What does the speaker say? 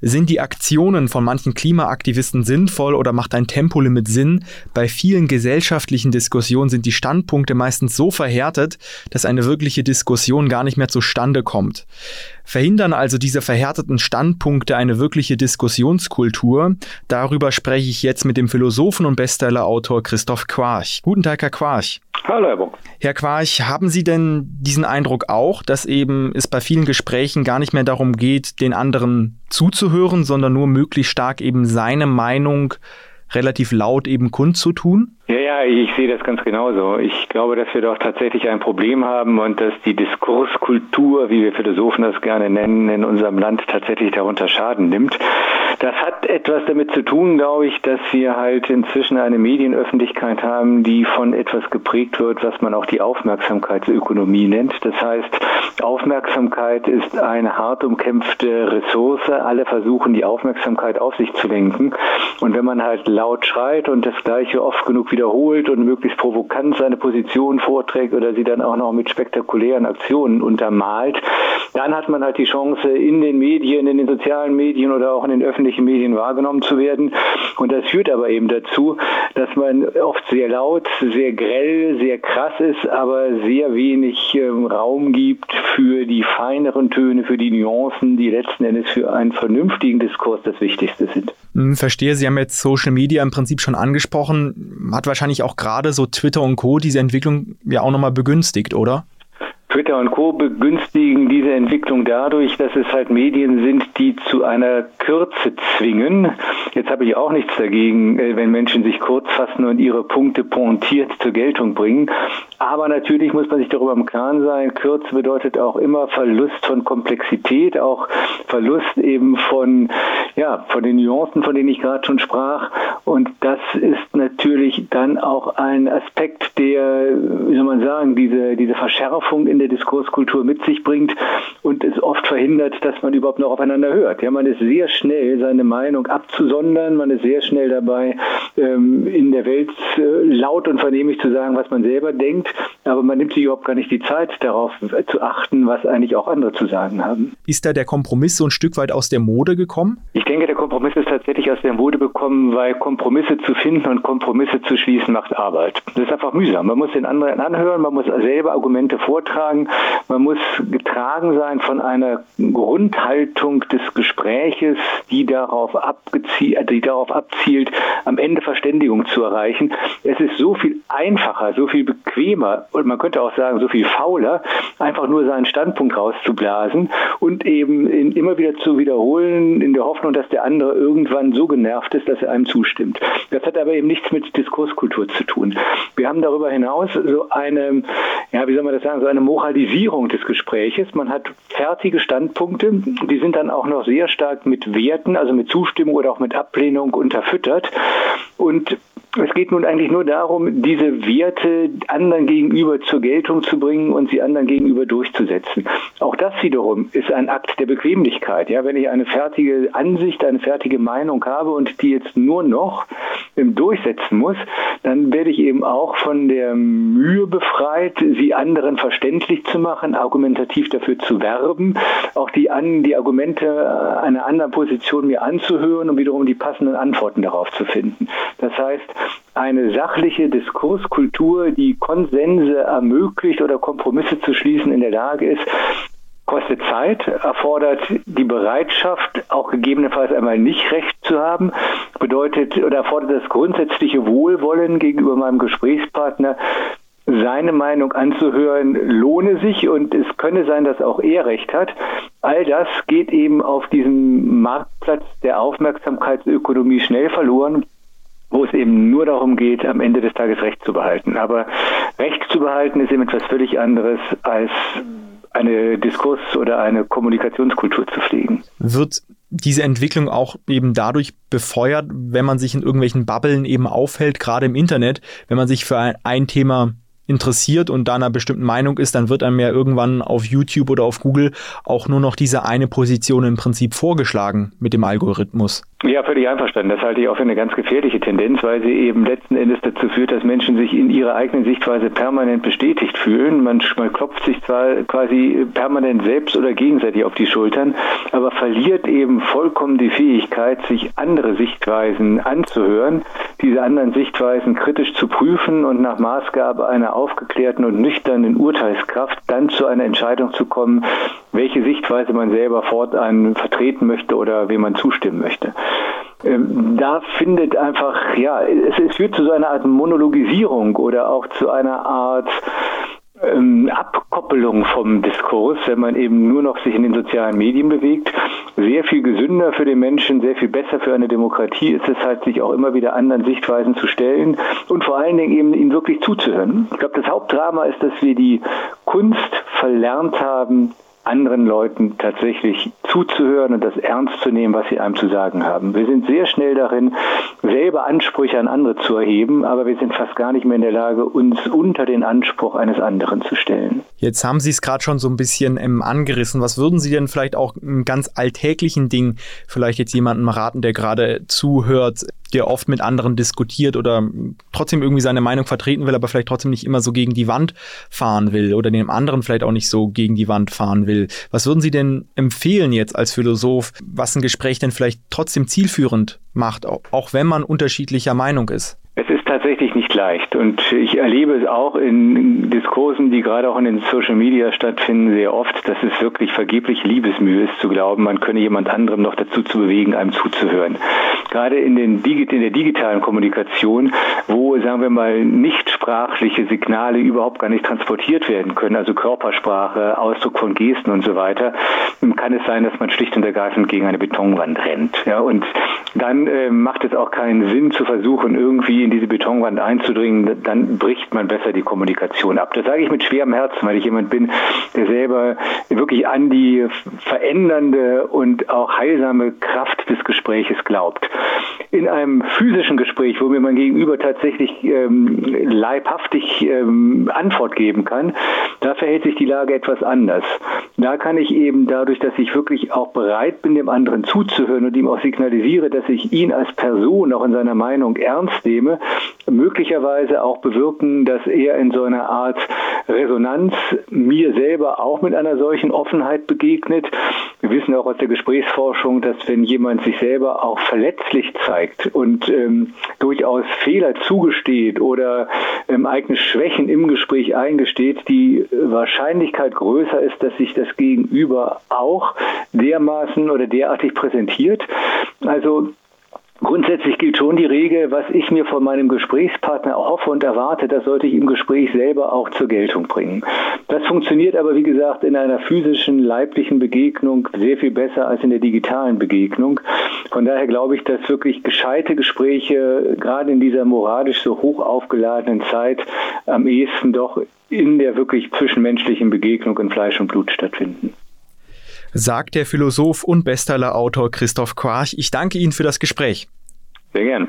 Sind die Aktionen von manchen Klimaaktivisten sinnvoll oder macht ein Tempolimit Sinn? Bei vielen gesellschaftlichen Diskussionen sind die Standpunkte meistens so verhärtet, dass eine wirkliche Diskussion gar nicht mehr zustande kommt. Verhindern also diese verhärteten Standpunkte eine wirkliche Diskussionskultur? Darüber spreche ich jetzt mit dem Philosophen und Bestsellerautor Christoph Quarch. Guten Tag, Herr Quarch. Hallo, Herr Bock. Herr Quarch, haben Sie denn diesen Eindruck auch, dass eben es bei vielen Gesprächen gar nicht mehr darum geht, den anderen zuzuhören, sondern nur möglichst stark eben seine Meinung relativ laut eben kundzutun? Ja, ja, ich sehe das ganz genauso. Ich glaube, dass wir doch tatsächlich ein Problem haben und dass die Diskurskultur, wie wir Philosophen das gerne nennen, in unserem Land tatsächlich darunter Schaden nimmt. Das hat etwas damit zu tun, glaube ich, dass wir halt inzwischen eine Medienöffentlichkeit haben, die von etwas geprägt wird, was man auch die Aufmerksamkeitsökonomie nennt. Das heißt, Aufmerksamkeit ist eine hart umkämpfte Ressource. Alle versuchen, die Aufmerksamkeit auf sich zu lenken. Und wenn man halt laut schreit und das Gleiche oft genug wiederholt und möglichst provokant seine Position vorträgt oder sie dann auch noch mit spektakulären Aktionen untermalt, dann hat man halt die Chance, in den Medien, in den sozialen Medien oder auch in den öffentlichen Medien wahrgenommen zu werden. Und das führt aber eben dazu, dass man oft sehr laut, sehr grell, sehr krass ist, aber sehr wenig ähm, Raum gibt für die feineren Töne, für die Nuancen, die letzten Endes für einen vernünftigen Diskurs das Wichtigste sind. Hm, verstehe, Sie haben jetzt Social Media im Prinzip schon angesprochen. Hat wahrscheinlich auch gerade so Twitter und Co. diese Entwicklung ja auch nochmal begünstigt, oder? Twitter und Co. begünstigen diese Entwicklung dadurch, dass es halt Medien sind, die zu einer Kürze zwingen. Jetzt habe ich auch nichts dagegen, äh, wenn Menschen sich kurz fassen und ihre Punkte pointiert zur Geltung bringen. Aber natürlich muss man sich darüber im Klaren sein, Kürze bedeutet auch immer Verlust von Komplexität, auch Verlust eben von, ja, von den Nuancen, von denen ich gerade schon sprach. Und das ist natürlich dann auch ein Aspekt, der, wie soll man sagen, diese, diese Verschärfung in der Diskurskultur mit sich bringt und es oft verhindert, dass man überhaupt noch aufeinander hört. Ja, man ist sehr schnell, seine Meinung abzusondern, man ist sehr schnell dabei, ähm, in der Welt äh, laut und vernehmlich zu sagen, was man selber denkt, aber man nimmt sich überhaupt gar nicht die Zeit darauf zu achten, was eigentlich auch andere zu sagen haben. Ist da der Kompromiss so ein Stück weit aus der Mode gekommen? Ich denke, der Kompromiss ist tatsächlich aus der Mode gekommen, weil Kompromisse zu finden und Kompromisse zu schließen macht Arbeit. Das ist einfach mühsam. Man muss den anderen anhören, man muss selber Argumente vortragen, man muss getragen sein von einer Grundhaltung des Gespräches, die darauf, abgezielt, die darauf abzielt, am Ende Verständigung zu erreichen. Es ist so viel einfacher, so viel bequemer und man könnte auch sagen, so viel fauler, einfach nur seinen Standpunkt rauszublasen und eben immer wieder zu wiederholen, in der Hoffnung, dass der andere irgendwann so genervt ist, dass er einem zustimmt. Das hat aber eben nichts mit Diskurskultur zu tun. Wir haben darüber hinaus so eine, ja, wie soll man das sagen, so eine Moralisierung des Gespräches. Man hat fertige Standpunkte, die sind dann auch noch sehr stark mit Werten, also mit Zustimmung oder auch mit Ablehnung unterfüttert. Und es geht nun eigentlich nur darum, diese Werte anderen gegenüber zur Geltung zu bringen und sie anderen gegenüber durchzusetzen. Auch das wiederum ist ein Akt der Bequemlichkeit. Ja, wenn ich eine fertige Ansicht, eine fertige Meinung habe und die jetzt nur noch durchsetzen muss, dann werde ich eben auch von der Mühe befreit, sie anderen verständlich zu machen, argumentativ dafür zu werben, auch die, an, die Argumente einer anderen Position mir anzuhören und wiederum die passenden Antworten darauf zu finden. Das heißt, eine sachliche Diskurskultur, die Konsense ermöglicht oder Kompromisse zu schließen in der Lage ist, kostet Zeit, erfordert die Bereitschaft, auch gegebenenfalls einmal nicht recht zu haben, bedeutet oder erfordert das grundsätzliche Wohlwollen gegenüber meinem Gesprächspartner, seine Meinung anzuhören, lohne sich und es könne sein, dass auch er recht hat. All das geht eben auf diesem Marktplatz der Aufmerksamkeitsökonomie schnell verloren wo es eben nur darum geht, am Ende des Tages Recht zu behalten. Aber Recht zu behalten ist eben etwas völlig anderes als eine Diskurs- oder eine Kommunikationskultur zu pflegen. Wird diese Entwicklung auch eben dadurch befeuert, wenn man sich in irgendwelchen Bubblen eben aufhält, gerade im Internet, wenn man sich für ein, ein Thema interessiert und da einer bestimmten Meinung ist, dann wird einem ja irgendwann auf YouTube oder auf Google auch nur noch diese eine Position im Prinzip vorgeschlagen mit dem Algorithmus. Ja, völlig einverstanden. Das halte ich auch für eine ganz gefährliche Tendenz, weil sie eben letzten Endes dazu führt, dass Menschen sich in ihrer eigenen Sichtweise permanent bestätigt fühlen. Man, man klopft sich zwar quasi permanent selbst oder gegenseitig auf die Schultern, aber verliert eben vollkommen die Fähigkeit, sich andere Sichtweisen anzuhören, diese anderen Sichtweisen kritisch zu prüfen und nach Maßgabe einer aufgeklärten und nüchternen Urteilskraft dann zu einer Entscheidung zu kommen, welche Sichtweise man selber fortan vertreten möchte oder wem man zustimmen möchte. Ähm, da findet einfach, ja, es, es führt zu so einer Art Monologisierung oder auch zu einer Art ähm, Abkoppelung vom Diskurs, wenn man eben nur noch sich in den sozialen Medien bewegt. Sehr viel gesünder für den Menschen, sehr viel besser für eine Demokratie ist es halt, sich auch immer wieder anderen Sichtweisen zu stellen und vor allen Dingen eben ihnen wirklich zuzuhören. Ich glaube, das Hauptdrama ist, dass wir die Kunst verlernt haben, anderen Leuten tatsächlich zuzuhören und das ernst zu nehmen, was sie einem zu sagen haben. Wir sind sehr schnell darin, selber Ansprüche an andere zu erheben, aber wir sind fast gar nicht mehr in der Lage, uns unter den Anspruch eines anderen zu stellen. Jetzt haben Sie es gerade schon so ein bisschen ähm, angerissen. Was würden Sie denn vielleicht auch im ganz alltäglichen Ding vielleicht jetzt jemandem raten, der gerade zuhört, der oft mit anderen diskutiert oder trotzdem irgendwie seine Meinung vertreten will, aber vielleicht trotzdem nicht immer so gegen die Wand fahren will oder dem anderen vielleicht auch nicht so gegen die Wand fahren will. Was würden Sie denn empfehlen jetzt als Philosoph, was ein Gespräch denn vielleicht trotzdem zielführend macht, auch wenn man unterschiedlicher Meinung ist tatsächlich nicht leicht und ich erlebe es auch in Diskursen, die gerade auch in den Social Media stattfinden, sehr oft, dass es wirklich vergeblich Liebesmühe ist zu glauben, man könne jemand anderem noch dazu zu bewegen, einem zuzuhören. Gerade in, den, in der digitalen Kommunikation, wo, sagen wir mal, nicht sprachliche Signale überhaupt gar nicht transportiert werden können, also Körpersprache, Ausdruck von Gesten und so weiter, kann es sein, dass man schlicht und ergreifend gegen eine Betonwand rennt. Ja, und dann äh, macht es auch keinen Sinn zu versuchen, irgendwie in diese Betonwand einzudringen, dann bricht man besser die Kommunikation ab. Das sage ich mit schwerem Herzen, weil ich jemand bin, der selber wirklich an die verändernde und auch heilsame Kraft des Gespräches glaubt. In einem physischen Gespräch, wo mir mein Gegenüber tatsächlich ähm, leibhaftig ähm, Antwort geben kann, da verhält sich die Lage etwas anders. Da kann ich eben dadurch, dass ich wirklich auch bereit bin, dem anderen zuzuhören und ihm auch signalisiere, dass ich ihn als Person auch in seiner Meinung ernst nehme, möglicherweise auch bewirken, dass er in so einer Art Resonanz mir selber auch mit einer solchen Offenheit begegnet. Wir wissen auch aus der Gesprächsforschung, dass wenn jemand sich selber auch verletzlich zeigt und ähm, durchaus Fehler zugesteht oder ähm, eigene Schwächen im Gespräch eingesteht, die Wahrscheinlichkeit größer ist, dass sich das Gegenüber auch dermaßen oder derartig präsentiert. Also Grundsätzlich gilt schon die Regel, was ich mir von meinem Gesprächspartner hoffe und erwarte, das sollte ich im Gespräch selber auch zur Geltung bringen. Das funktioniert aber, wie gesagt, in einer physischen, leiblichen Begegnung sehr viel besser als in der digitalen Begegnung. Von daher glaube ich, dass wirklich gescheite Gespräche, gerade in dieser moralisch so hoch aufgeladenen Zeit, am ehesten doch in der wirklich zwischenmenschlichen Begegnung in Fleisch und Blut stattfinden sagt der Philosoph und Bestsellerautor Christoph Quarch. Ich danke Ihnen für das Gespräch. Sehr gern.